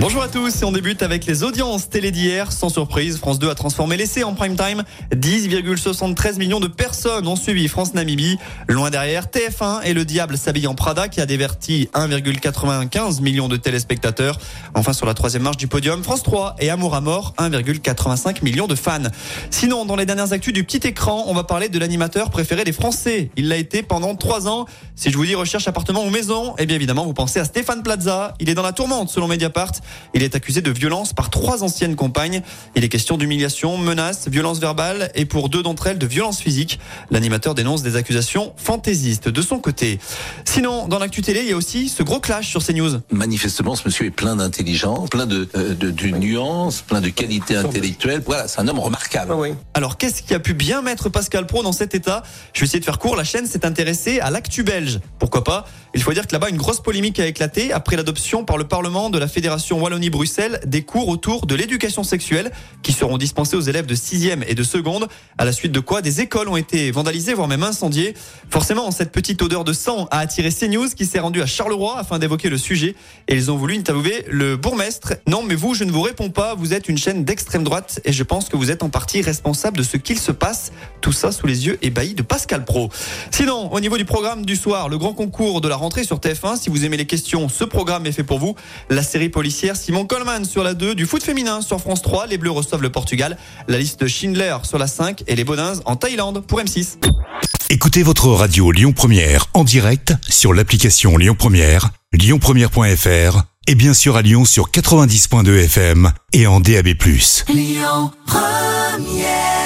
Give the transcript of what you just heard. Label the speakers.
Speaker 1: Bonjour à tous et on débute avec les audiences télé d'hier. Sans surprise, France 2 a transformé l'essai en prime time. 10,73 millions de personnes ont suivi France-Namibie. Loin derrière, TF1 et le diable s'habille Prada qui a déverti 1,95 millions de téléspectateurs. Enfin, sur la troisième marche du podium, France 3 et Amour à mort, 1,85 millions de fans. Sinon, dans les dernières actus du petit écran, on va parler de l'animateur préféré des Français. Il l'a été pendant trois ans. Si je vous dis recherche appartement ou maison, eh bien évidemment, vous pensez à Stéphane Plaza. Il est dans la tourmente selon Mediapart. Il est accusé de violence par trois anciennes compagnes. Il est question d'humiliation, menaces, violence verbale et pour deux d'entre elles de violence physique. L'animateur dénonce des accusations fantaisistes de son côté. Sinon, dans l'actu télé, il y a aussi ce gros clash sur CNews.
Speaker 2: Manifestement, ce monsieur est plein d'intelligence, plein de, euh, de, de nuances, plein de qualités intellectuelles. Voilà, c'est un homme remarquable.
Speaker 1: Alors, qu'est-ce qui a pu bien mettre Pascal Pro dans cet état? Je vais essayer de faire court. La chaîne s'est intéressée à l'actu belge. Pourquoi pas? Il faut dire que là-bas, une grosse polémique a éclaté après l'adoption par le Parlement de la Fédération Wallonie-Bruxelles des cours autour de l'éducation sexuelle qui seront dispensés aux élèves de 6e et de seconde, à la suite de quoi des écoles ont été vandalisées, voire même incendiées. Forcément, cette petite odeur de sang a attiré CNews qui s'est rendu à Charleroi afin d'évoquer le sujet et ils ont voulu interviewer le bourgmestre. Non, mais vous, je ne vous réponds pas, vous êtes une chaîne d'extrême droite et je pense que vous êtes en partie responsable de ce qu'il se passe. Tout ça sous les yeux ébahis de Pascal Pro. Sinon, au niveau du programme du soir, le grand concours de la rentrée sur TF1, si vous aimez les questions, ce programme est fait pour vous. La série policière Simon Coleman sur la 2, du foot féminin sur France 3, les Bleus reçoivent le Portugal, la liste de Schindler sur la 5 et les Bonins en Thaïlande pour M6.
Speaker 3: Écoutez votre radio Lyon Première en direct sur l'application Lyon Première, lyonpremière.fr et bien sûr à Lyon sur 90.2 FM et en DAB+.
Speaker 4: Lyon Première